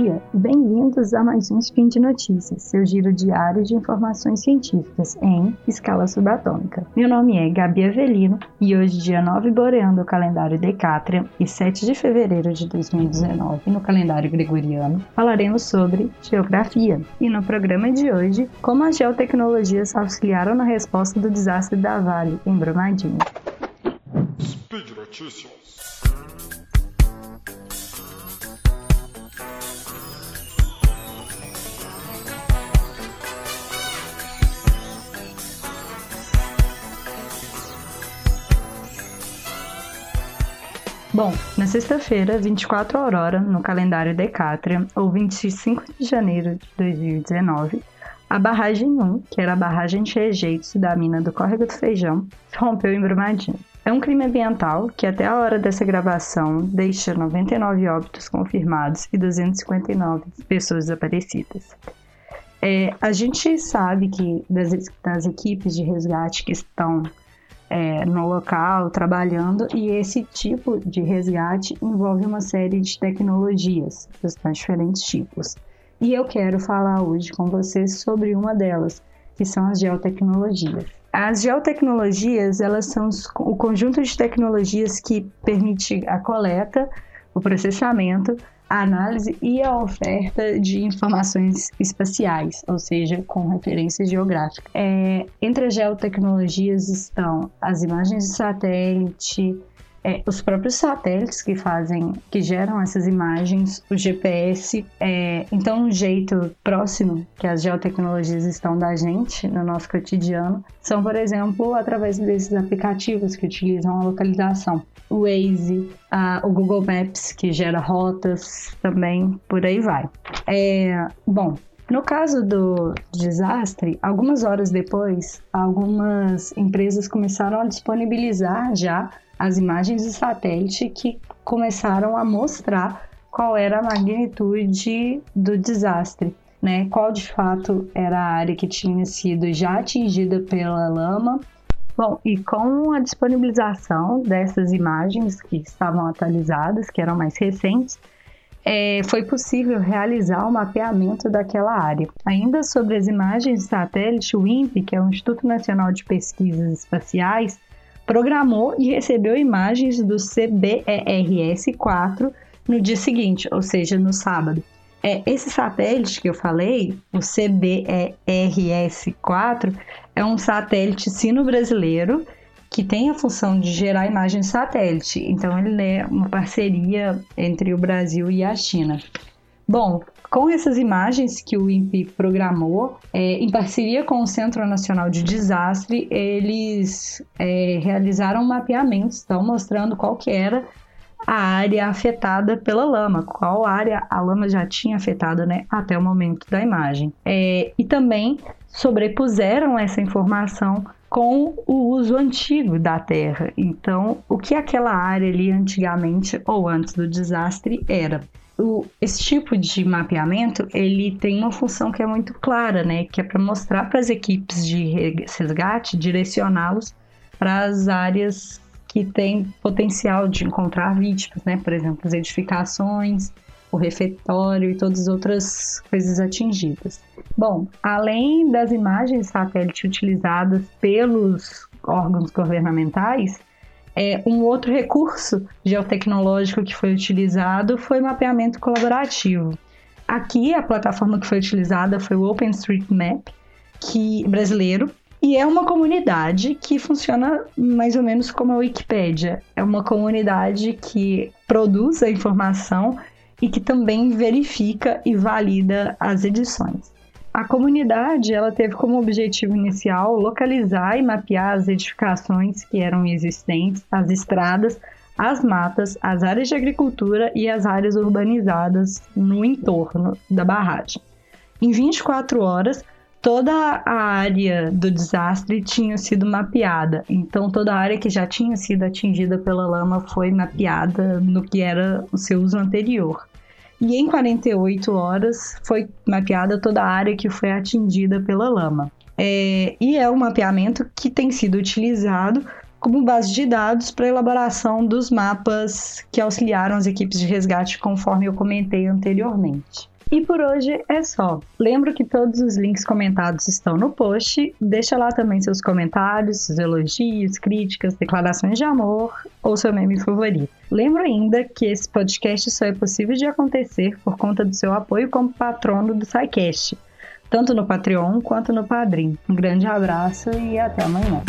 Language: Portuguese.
dia e bem-vindos a mais um Spin de Notícias, seu giro diário de informações científicas em escala subatômica. Meu nome é Gabi Avelino e hoje, dia 9 boreando o calendário Decátria e 7 de fevereiro de 2019 no calendário gregoriano, falaremos sobre geografia. E no programa de hoje, como as geotecnologias auxiliaram na resposta do desastre da Vale em Brumadinho. Speed Notícias. Bom, na sexta-feira, 24 Aurora, no calendário Decátria, ou 25 de janeiro de 2019, a barragem 1, que era a barragem de rejeitos da mina do Córrego do Feijão, rompeu em Brumadinho. É um crime ambiental que até a hora dessa gravação deixa 99 óbitos confirmados e 259 pessoas desaparecidas. É, a gente sabe que das, das equipes de resgate que estão é, no local, trabalhando, e esse tipo de resgate envolve uma série de tecnologias, dos diferentes tipos. E eu quero falar hoje com vocês sobre uma delas, que são as geotecnologias. As geotecnologias, elas são o conjunto de tecnologias que permite a coleta, o processamento, a análise e a oferta de informações espaciais, ou seja, com referência geográfica. É, entre as geotecnologias estão as imagens de satélite, é, os próprios satélites que fazem, que geram essas imagens, o GPS. É, então, um jeito próximo que as geotecnologias estão da gente no nosso cotidiano são, por exemplo, através desses aplicativos que utilizam a localização. O Waze, a, o Google Maps, que gera rotas também, por aí vai. É, bom, no caso do desastre, algumas horas depois, algumas empresas começaram a disponibilizar já as imagens de satélite que começaram a mostrar qual era a magnitude do desastre, né? Qual de fato era a área que tinha sido já atingida pela lama. Bom, e com a disponibilização dessas imagens que estavam atualizadas, que eram mais recentes, é, foi possível realizar o mapeamento daquela área. Ainda sobre as imagens de satélite, o INPE, que é o Instituto Nacional de Pesquisas Espaciais, programou e recebeu imagens do CBERS-4 no dia seguinte, ou seja, no sábado. É, esse satélite que eu falei, o CBERS-4, é um satélite sino-brasileiro que tem a função de gerar imagens satélite. Então, ele é uma parceria entre o Brasil e a China. Bom, com essas imagens que o INPE programou, é, em parceria com o Centro Nacional de Desastre, eles é, realizaram mapeamentos, estão mostrando qual que era a área afetada pela lama, qual área a lama já tinha afetado né, até o momento da imagem. É, e também sobrepuseram essa informação com o uso antigo da Terra. Então, o que aquela área ali antigamente ou antes do desastre era? o, esse tipo de mapeamento ele tem uma função que é muito clara, né? Que é para mostrar para as equipes de resgate, direcioná-los para as áreas que têm potencial de encontrar vítimas, né? Por exemplo, as edificações, o refeitório e todas as outras coisas atingidas. Bom, além das imagens satélite utilizadas pelos órgãos governamentais, é, um outro recurso geotecnológico que foi utilizado foi o mapeamento colaborativo. Aqui, a plataforma que foi utilizada foi o OpenStreetMap, que brasileiro, e é uma comunidade que funciona mais ou menos como a Wikipédia. É uma comunidade que produz a informação e que também verifica e valida as edições. A comunidade ela teve como objetivo inicial localizar e mapear as edificações que eram existentes, as estradas, as matas, as áreas de agricultura e as áreas urbanizadas no entorno da barragem. Em 24 horas, toda a área do desastre tinha sido mapeada, então toda a área que já tinha sido atingida pela lama foi mapeada no que era o seu uso anterior e em 48 horas foi mapeada toda a área que foi atingida pela lama. É, e é um mapeamento que tem sido utilizado como base de dados para elaboração dos mapas que auxiliaram as equipes de resgate, conforme eu comentei anteriormente. E por hoje é só. Lembro que todos os links comentados estão no post. Deixa lá também seus comentários, seus elogios, críticas, declarações de amor ou seu meme favorito. Lembro ainda que esse podcast só é possível de acontecer por conta do seu apoio como patrono do SciCast, tanto no Patreon quanto no Padrim. Um grande abraço e até amanhã.